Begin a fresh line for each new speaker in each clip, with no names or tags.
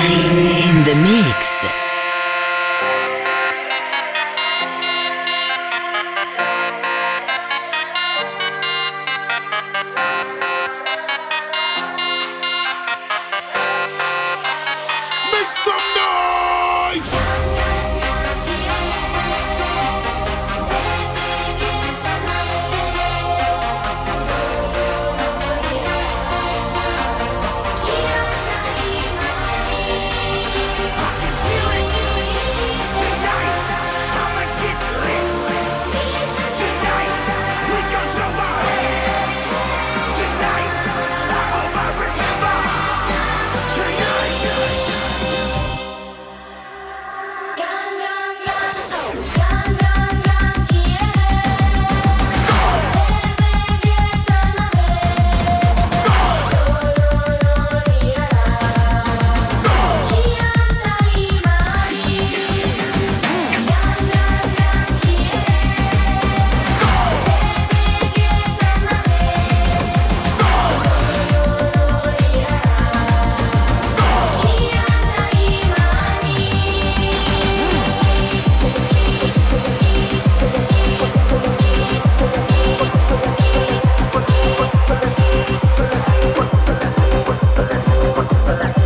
Chris
Bye-bye.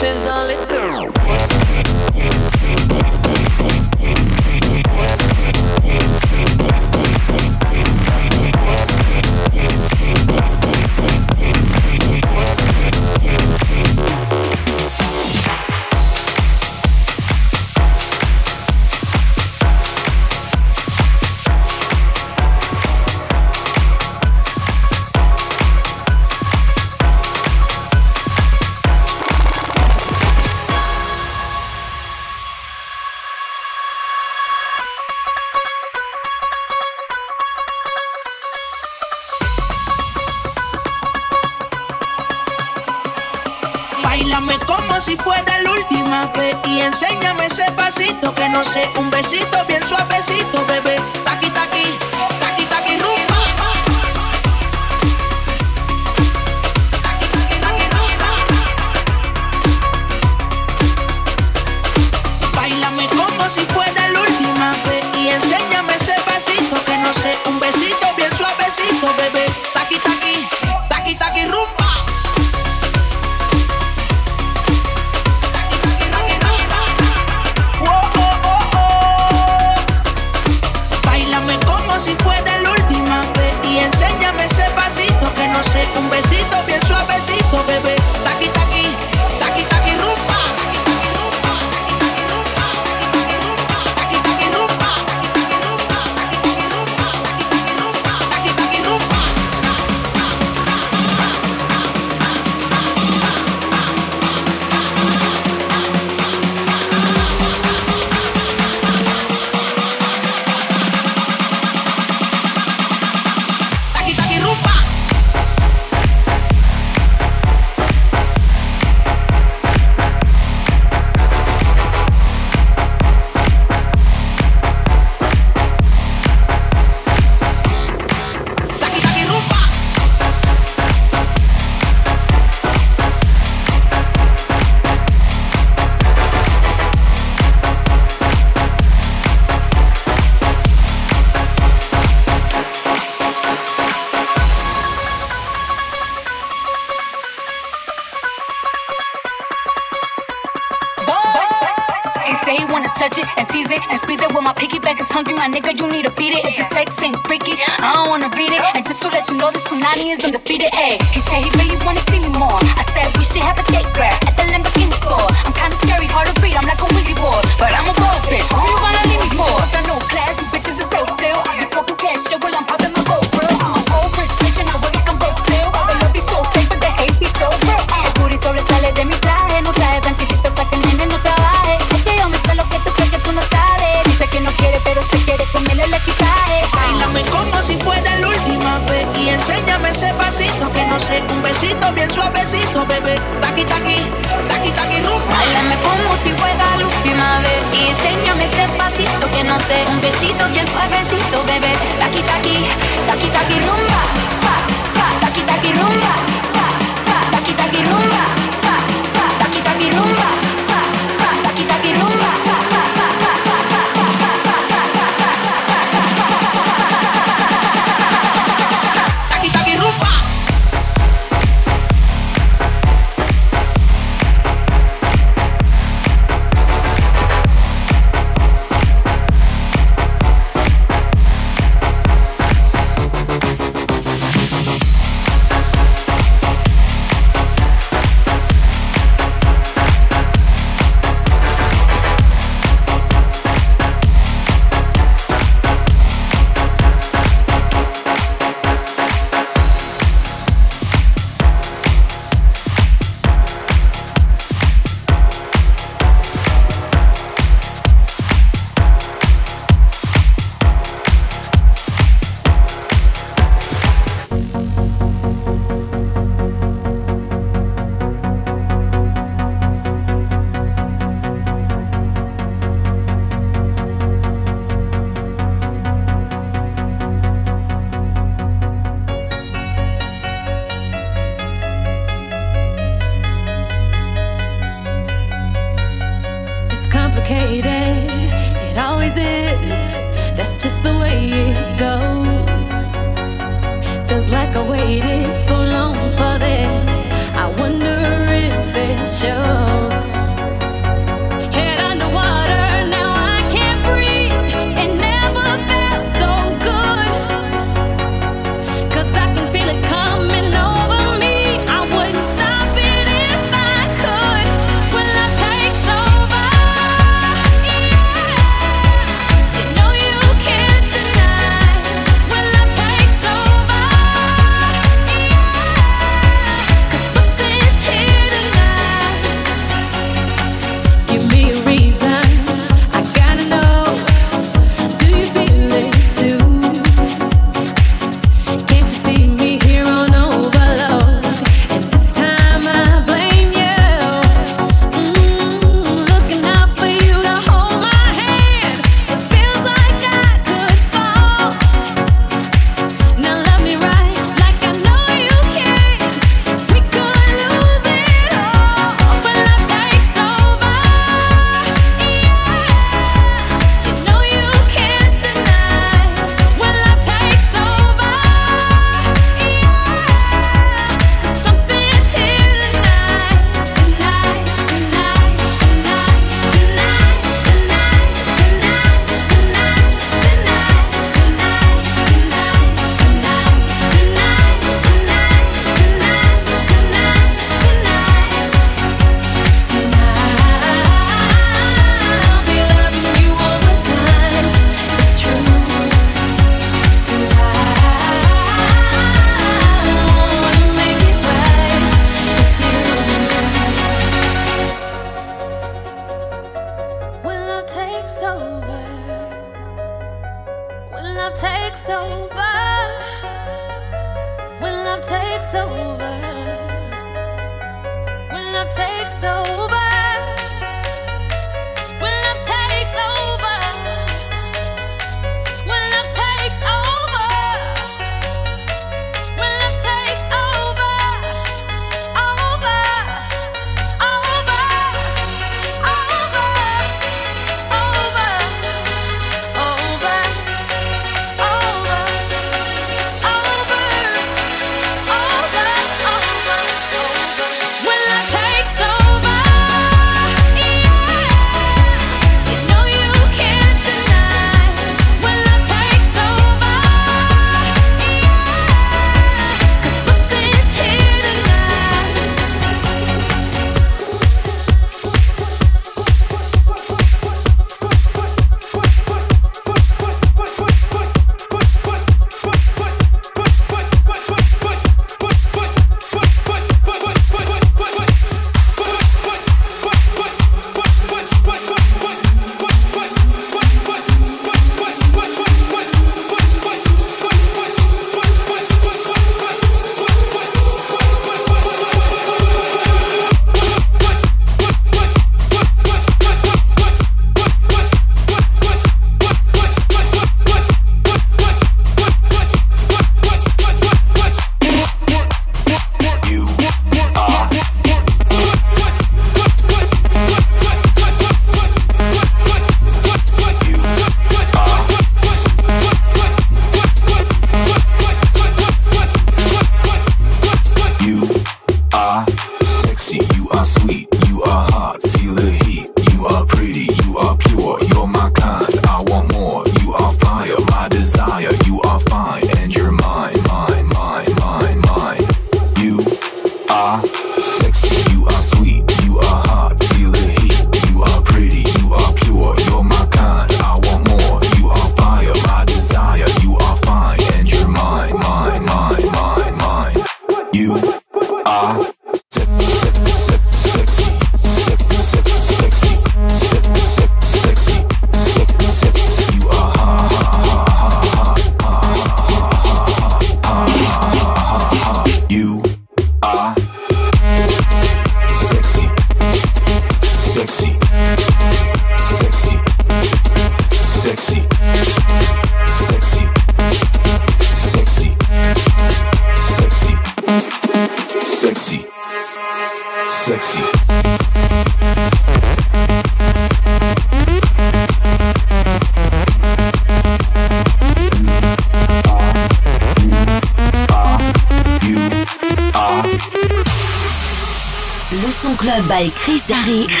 Paris.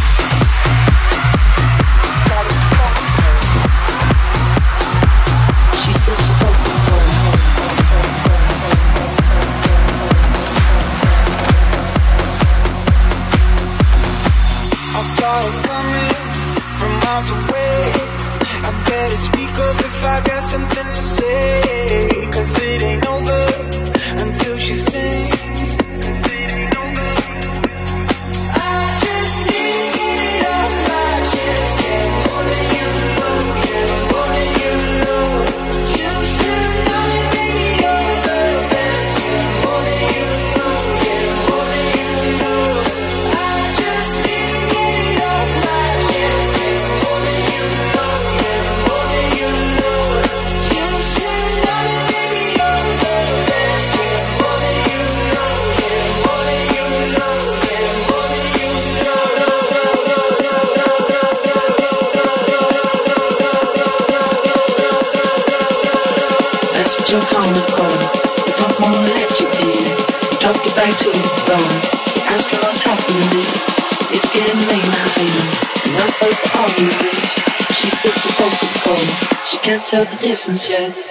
up the
difference yet.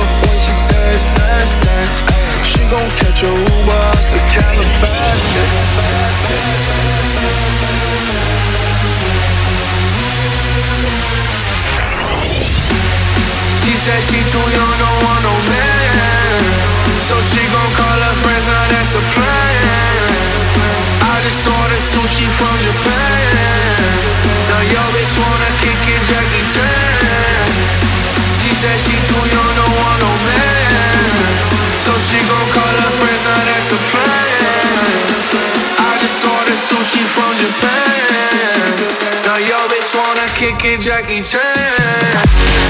When she dance, dance, dance. She gon' catch a Uber out the
She said she too young, don't want no man. So she gon' call her friends, now that's a plan. I just ordered sushi from Japan. Now yo bitch wanna kick it, Jackie Chan. Said she too young, don't want no man. So she gon' call her friends, now that's a plan. I just ordered sushi from Japan. Now yo bitch wanna kick it, Jackie Chan.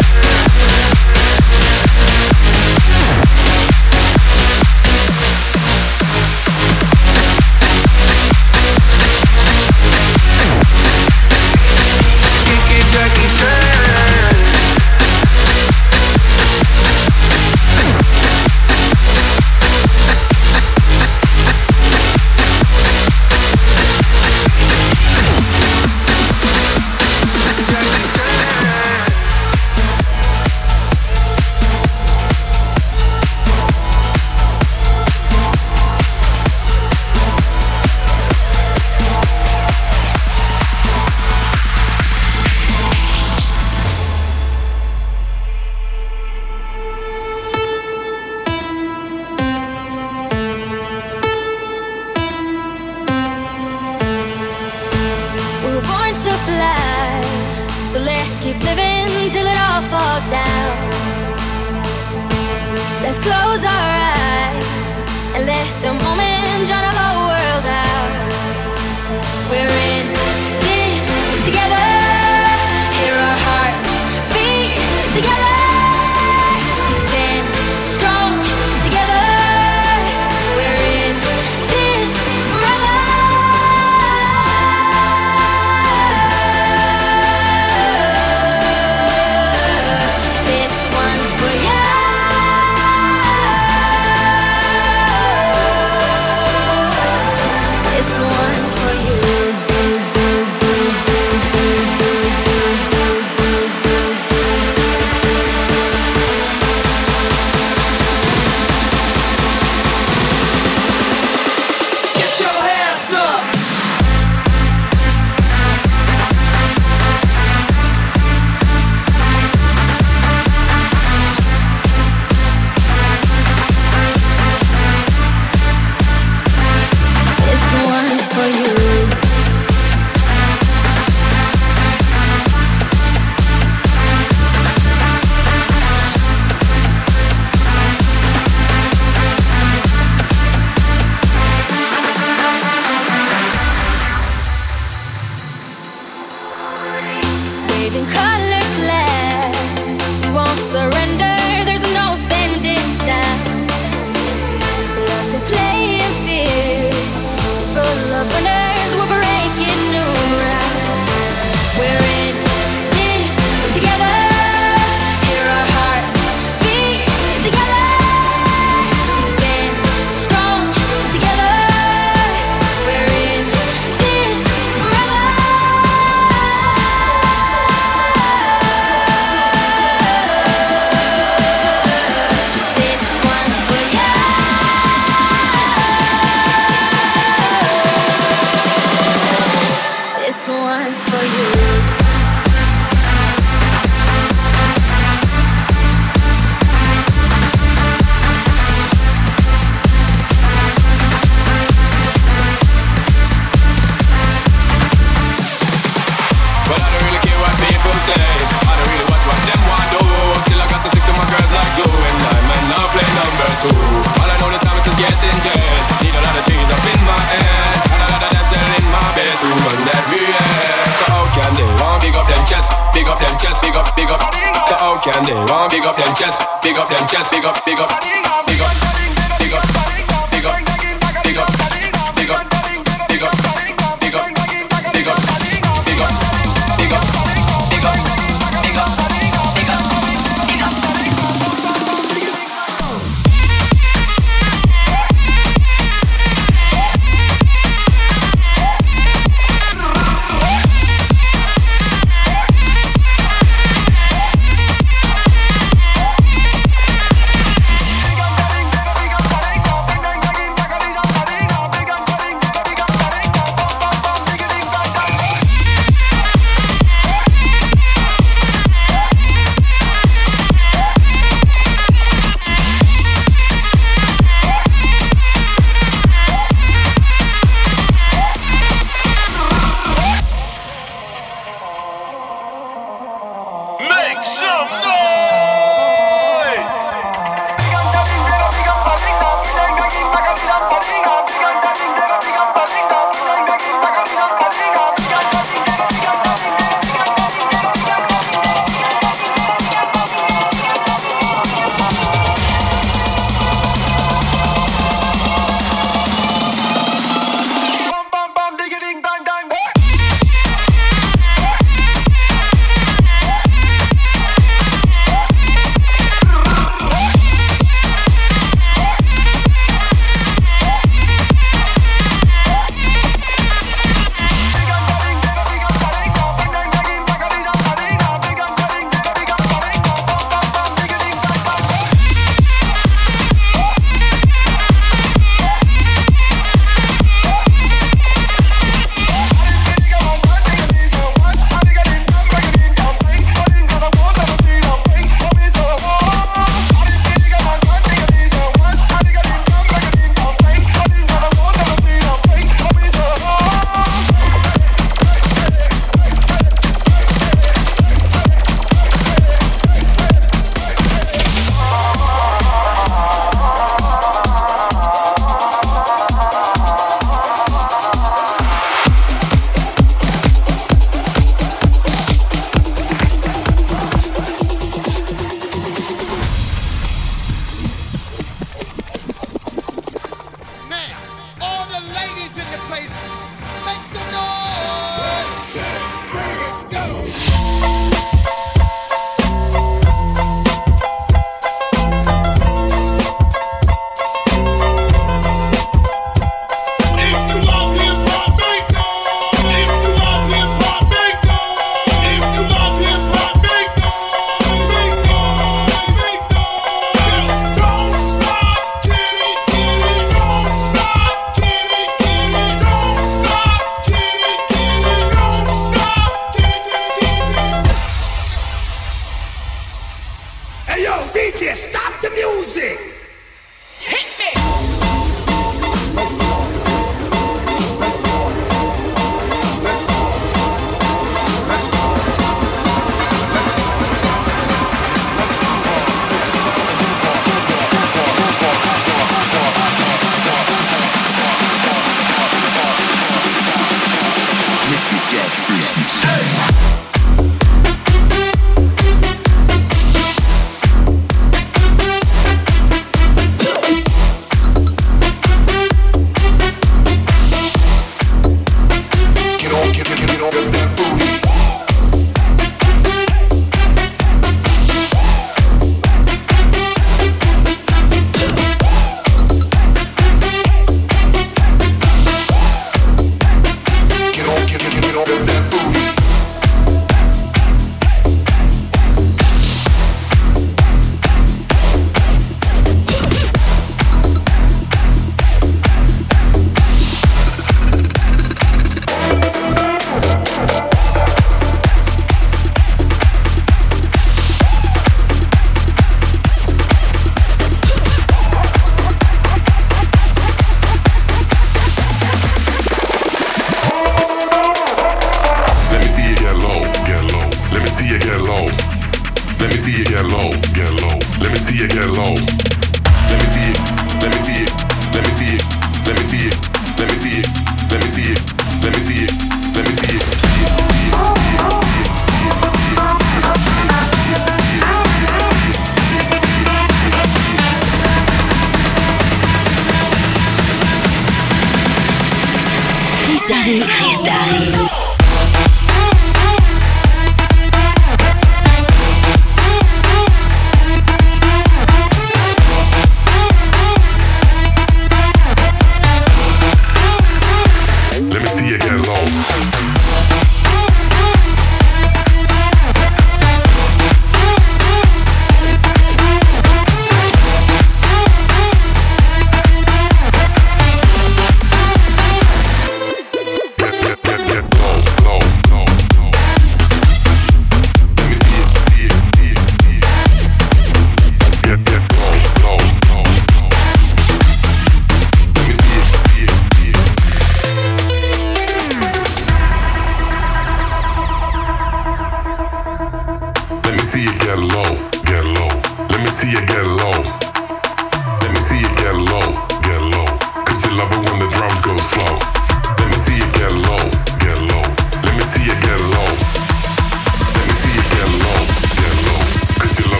see you get low, get low. Let
me see you get low.